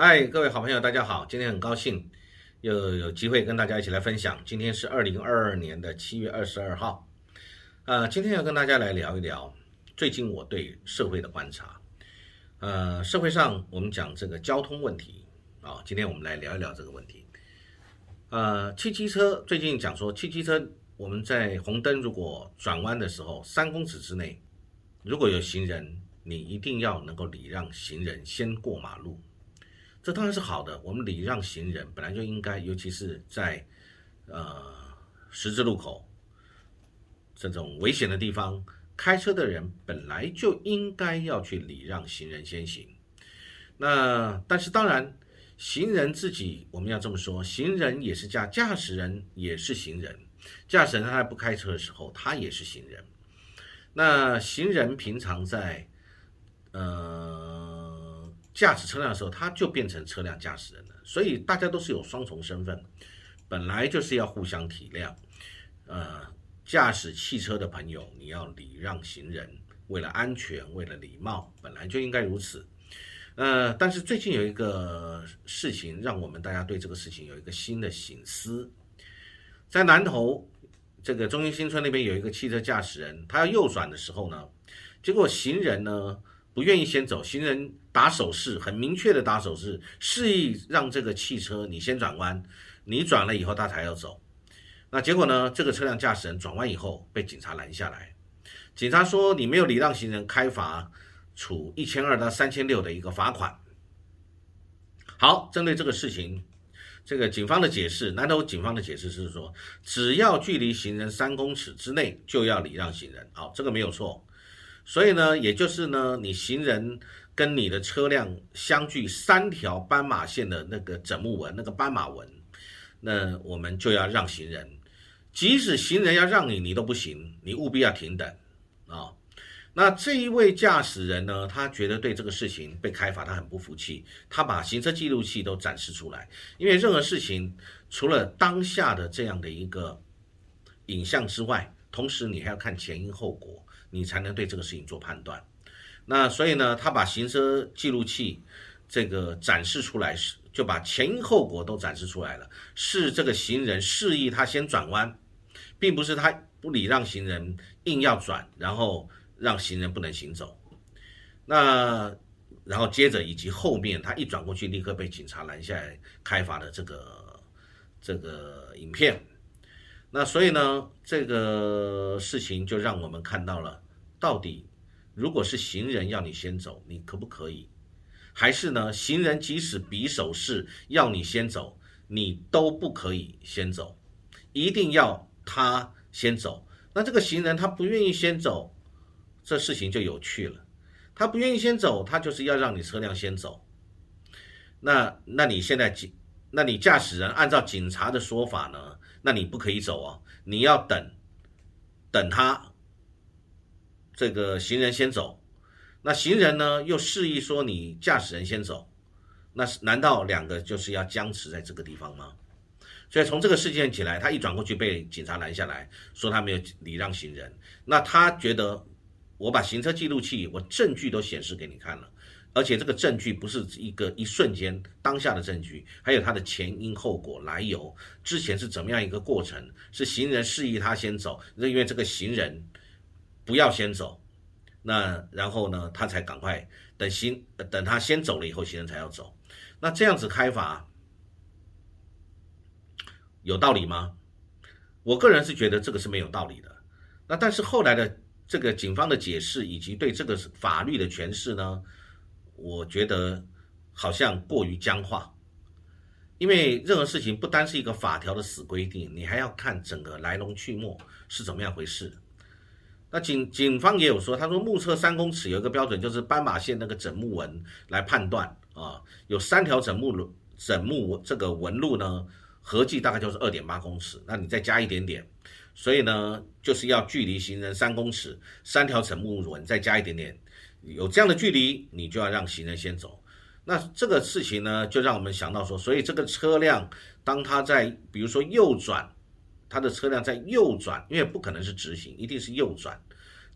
嗨，各位好朋友，大家好！今天很高兴又有机会跟大家一起来分享。今天是二零二二年的七月二十二号，呃，今天要跟大家来聊一聊最近我对社会的观察。呃，社会上我们讲这个交通问题啊，今天我们来聊一聊这个问题。呃，汽机车最近讲说，汽机车我们在红灯如果转弯的时候，三公尺之内如果有行人，你一定要能够礼让行人先过马路。这当然是好的，我们礼让行人本来就应该，尤其是在呃十字路口这种危险的地方，开车的人本来就应该要去礼让行人先行。那但是当然，行人自己我们要这么说，行人也是驾驾驶人也是行人，驾驶人他在不开车的时候，他也是行人。那行人平常在呃。驾驶车辆的时候，他就变成车辆驾驶人了。所以大家都是有双重身份，本来就是要互相体谅。呃，驾驶汽车的朋友，你要礼让行人，为了安全，为了礼貌，本来就应该如此。呃，但是最近有一个事情，让我们大家对这个事情有一个新的醒思。在南头这个中心新村那边有一个汽车驾驶人，他要右转的时候呢，结果行人呢。不愿意先走，行人打手势，很明确的打手势，示意让这个汽车你先转弯，你转了以后他才要走。那结果呢？这个车辆驾驶人转弯以后被警察拦下来，警察说你没有礼让行人，开罚处一千二到三千六的一个罚款。好，针对这个事情，这个警方的解释，南头警方的解释是说，只要距离行人三公尺之内就要礼让行人。好，这个没有错。所以呢，也就是呢，你行人跟你的车辆相距三条斑马线的那个整木纹，那个斑马纹，那我们就要让行人，即使行人要让你，你都不行，你务必要停等啊。那这一位驾驶人呢，他觉得对这个事情被开罚，他很不服气，他把行车记录器都展示出来，因为任何事情除了当下的这样的一个影像之外，同时你还要看前因后果。你才能对这个事情做判断。那所以呢，他把行车记录器这个展示出来，是就把前因后果都展示出来了。是这个行人示意他先转弯，并不是他不礼让行人硬要转，然后让行人不能行走。那然后接着以及后面他一转过去，立刻被警察拦下来开罚的这个这个影片。那所以呢，这个事情就让我们看到了，到底如果是行人要你先走，你可不可以？还是呢，行人即使比手势要你先走，你都不可以先走，一定要他先走。那这个行人他不愿意先走，这事情就有趣了。他不愿意先走，他就是要让你车辆先走。那那你现在警，那你驾驶人按照警察的说法呢？那你不可以走哦，你要等，等他这个行人先走，那行人呢又示意说你驾驶人先走，那是难道两个就是要僵持在这个地方吗？所以从这个事件起来，他一转过去被警察拦下来说他没有礼让行人，那他觉得我把行车记录器我证据都显示给你看了。而且这个证据不是一个一瞬间当下的证据，还有它的前因后果来由，之前是怎么样一个过程？是行人示意他先走，因为这个行人不要先走，那然后呢，他才赶快等行等他先走了以后，行人才要走。那这样子开法有道理吗？我个人是觉得这个是没有道理的。那但是后来的这个警方的解释以及对这个法律的诠释呢？我觉得好像过于僵化，因为任何事情不单是一个法条的死规定，你还要看整个来龙去脉是怎么样回事。那警警方也有说，他说目测三公尺有一个标准，就是斑马线那个整木纹来判断啊，有三条整木路整木这个纹路呢，合计大概就是二点八公尺，那你再加一点点，所以呢就是要距离行人三公尺，三条整木纹再加一点点。有这样的距离，你就要让行人先走。那这个事情呢，就让我们想到说，所以这个车辆当它在比如说右转，它的车辆在右转，因为不可能是直行，一定是右转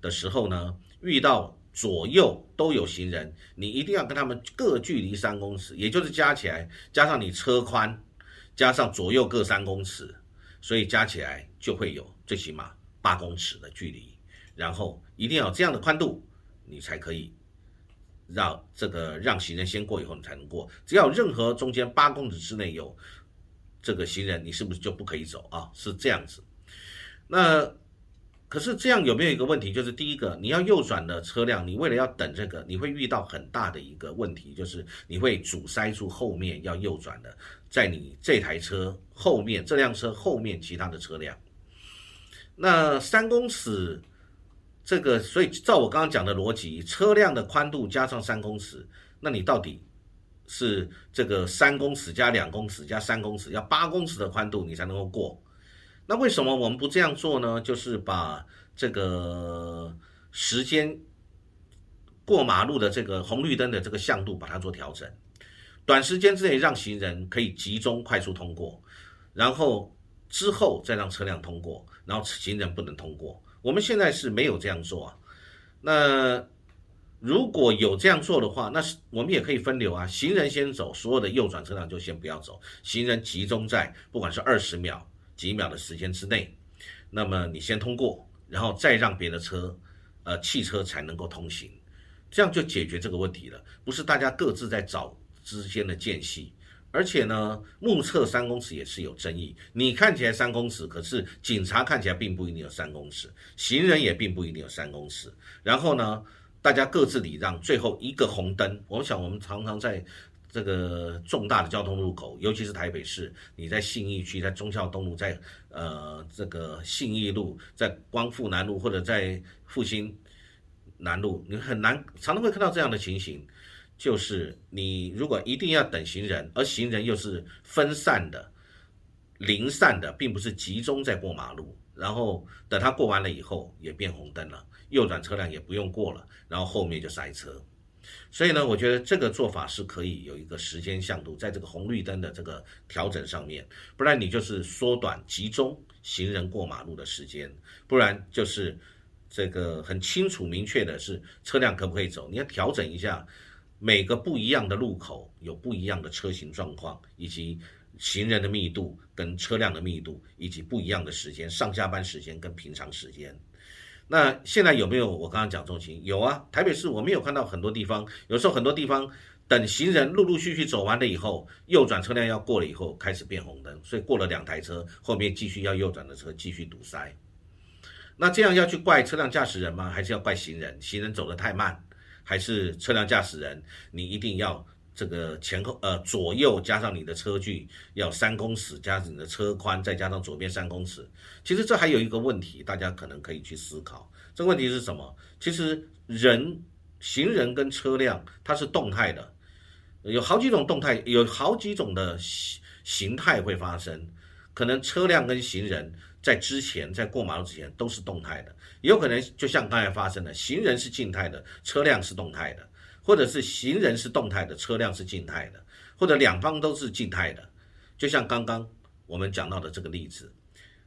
的时候呢，遇到左右都有行人，你一定要跟他们各距离三公尺，也就是加起来加上你车宽，加上左右各三公尺，所以加起来就会有最起码八公尺的距离。然后一定要这样的宽度，你才可以让这个让行人先过以后你才能过。只要任何中间八公尺之内有这个行人，你是不是就不可以走啊？是这样子。那可是这样有没有一个问题？就是第一个，你要右转的车辆，你为了要等这个，你会遇到很大的一个问题，就是你会阻塞住后面要右转的，在你这台车后面这辆车后面其他的车辆。那三公尺。这个，所以照我刚刚讲的逻辑，车辆的宽度加上三公尺，那你到底是这个三公尺加两公尺加三公尺，要八公尺的宽度你才能够过。那为什么我们不这样做呢？就是把这个时间过马路的这个红绿灯的这个向度把它做调整，短时间之内让行人可以集中快速通过，然后之后再让车辆通过，然后行人不能通过。我们现在是没有这样做啊，那如果有这样做的话，那是我们也可以分流啊，行人先走，所有的右转车辆就先不要走，行人集中在不管是二十秒、几秒的时间之内，那么你先通过，然后再让别的车，呃，汽车才能够通行，这样就解决这个问题了，不是大家各自在找之间的间隙。而且呢，目测三公尺也是有争议。你看起来三公尺，可是警察看起来并不一定有三公尺，行人也并不一定有三公尺。然后呢，大家各自礼让，最后一个红灯。我想我们常常在这个重大的交通路口，尤其是台北市，你在信义区、在忠孝东路、在呃这个信义路、在光复南路或者在复兴南路，你很难常常会看到这样的情形。就是你如果一定要等行人，而行人又是分散的、零散的，并不是集中在过马路，然后等他过完了以后也变红灯了，右转车辆也不用过了，然后后面就塞车。所以呢，我觉得这个做法是可以有一个时间向度，在这个红绿灯的这个调整上面，不然你就是缩短集中行人过马路的时间，不然就是这个很清楚明确的是车辆可不可以走，你要调整一下。每个不一样的路口有不一样的车型状况，以及行人的密度跟车辆的密度，以及不一样的时间，上下班时间跟平常时间。那现在有没有我刚刚讲这种情形？有啊，台北市我们有看到很多地方，有时候很多地方等行人陆陆续续走完了以后，右转车辆要过了以后开始变红灯，所以过了两台车，后面继续要右转的车继续堵塞。那这样要去怪车辆驾驶人吗？还是要怪行人？行人走得太慢？还是车辆驾驶人，你一定要这个前后呃左右加上你的车距要三公尺，加上你的车宽，再加上左边三公尺。其实这还有一个问题，大家可能可以去思考。这个问题是什么？其实人、行人跟车辆它是动态的，有好几种动态，有好几种的形形态会发生。可能车辆跟行人。在之前，在过马路之前都是动态的，也有可能就像刚才发生的，行人是静态的，车辆是动态的，或者是行人是动态的，车辆是静态的，或者两方都是静态的。就像刚刚我们讲到的这个例子，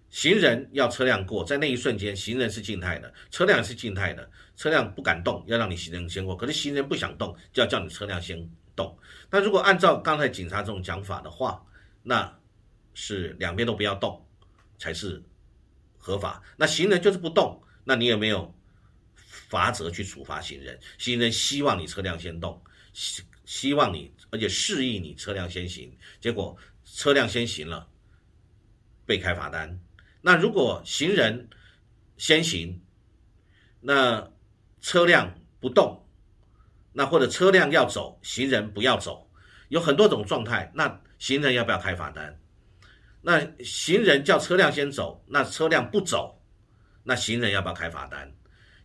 行人要车辆过，在那一瞬间，行人是静态的，车辆是静态的，车辆不敢动，要让你行人先过，可是行人不想动，就要叫你车辆先动。那如果按照刚才警察这种讲法的话，那是两边都不要动。才是合法。那行人就是不动，那你有没有法则去处罚行人？行人希望你车辆先动，希希望你，而且示意你车辆先行，结果车辆先行了，被开罚单。那如果行人先行，那车辆不动，那或者车辆要走，行人不要走，有很多种状态。那行人要不要开罚单？那行人叫车辆先走，那车辆不走，那行人要不要开罚单？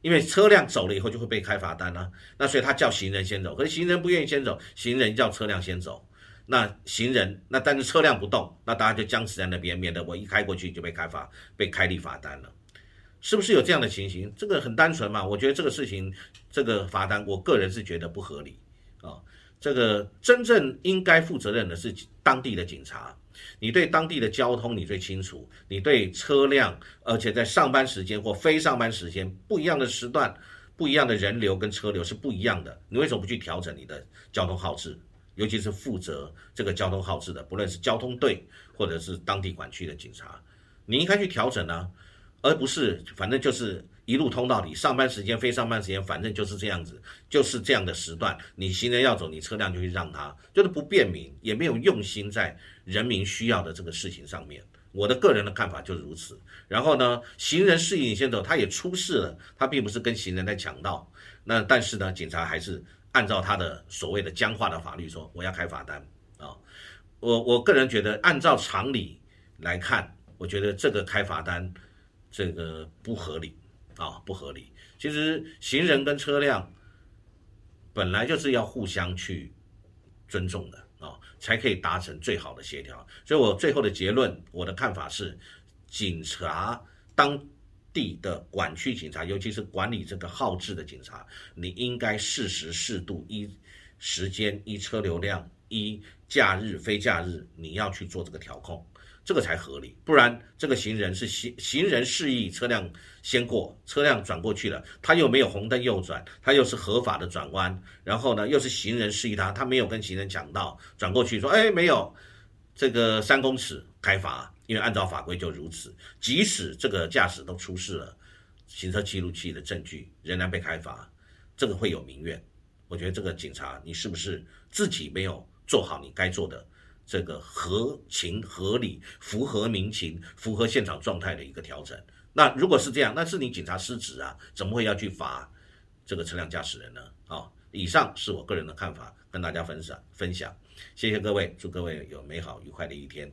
因为车辆走了以后就会被开罚单了。那所以他叫行人先走，可是行人不愿意先走，行人叫车辆先走。那行人那但是车辆不动，那大家就僵持在那边，免得我一开过去就被开罚，被开立罚单了。是不是有这样的情形？这个很单纯嘛？我觉得这个事情，这个罚单，我个人是觉得不合理啊。这个真正应该负责任的是当地的警察。你对当地的交通你最清楚，你对车辆，而且在上班时间或非上班时间不一样的时段，不一样的人流跟车流是不一样的，你为什么不去调整你的交通号志？尤其是负责这个交通号志的，不论是交通队或者是当地管区的警察，你应该去调整呢，而不是反正就是一路通到底，上班时间、非上班时间，反正就是这样子，就是这样的时段，你行人要走，你车辆就去让他，就是不便民，也没有用心在人民需要的这个事情上面。我的个人的看法就是如此。然后呢，行人示意你先走，他也出事了，他并不是跟行人在抢道，那但是呢，警察还是。按照他的所谓的僵化的法律说，我要开罚单啊！我我个人觉得，按照常理来看，我觉得这个开罚单这个不合理啊，不合理。其实行人跟车辆本来就是要互相去尊重的啊，才可以达成最好的协调。所以我最后的结论，我的看法是，警察当。地的管区警察，尤其是管理这个号志的警察，你应该适时适度依时间、依车流量、依假日、非假日，你要去做这个调控，这个才合理。不然，这个行人是行行人示意车辆先过，车辆转过去了，他又没有红灯右转，他又是合法的转弯，然后呢，又是行人示意他，他没有跟行人讲到转过去，说哎没有这个三公尺开罚。因为按照法规就如此，即使这个驾驶都出示了行车记录器的证据，仍然被开罚，这个会有民怨。我觉得这个警察，你是不是自己没有做好你该做的这个合情合理、符合民情、符合现场状态的一个调整？那如果是这样，那是你警察失职啊，怎么会要去罚这个车辆驾驶人呢？啊，以上是我个人的看法，跟大家分享分享。谢谢各位，祝各位有美好愉快的一天。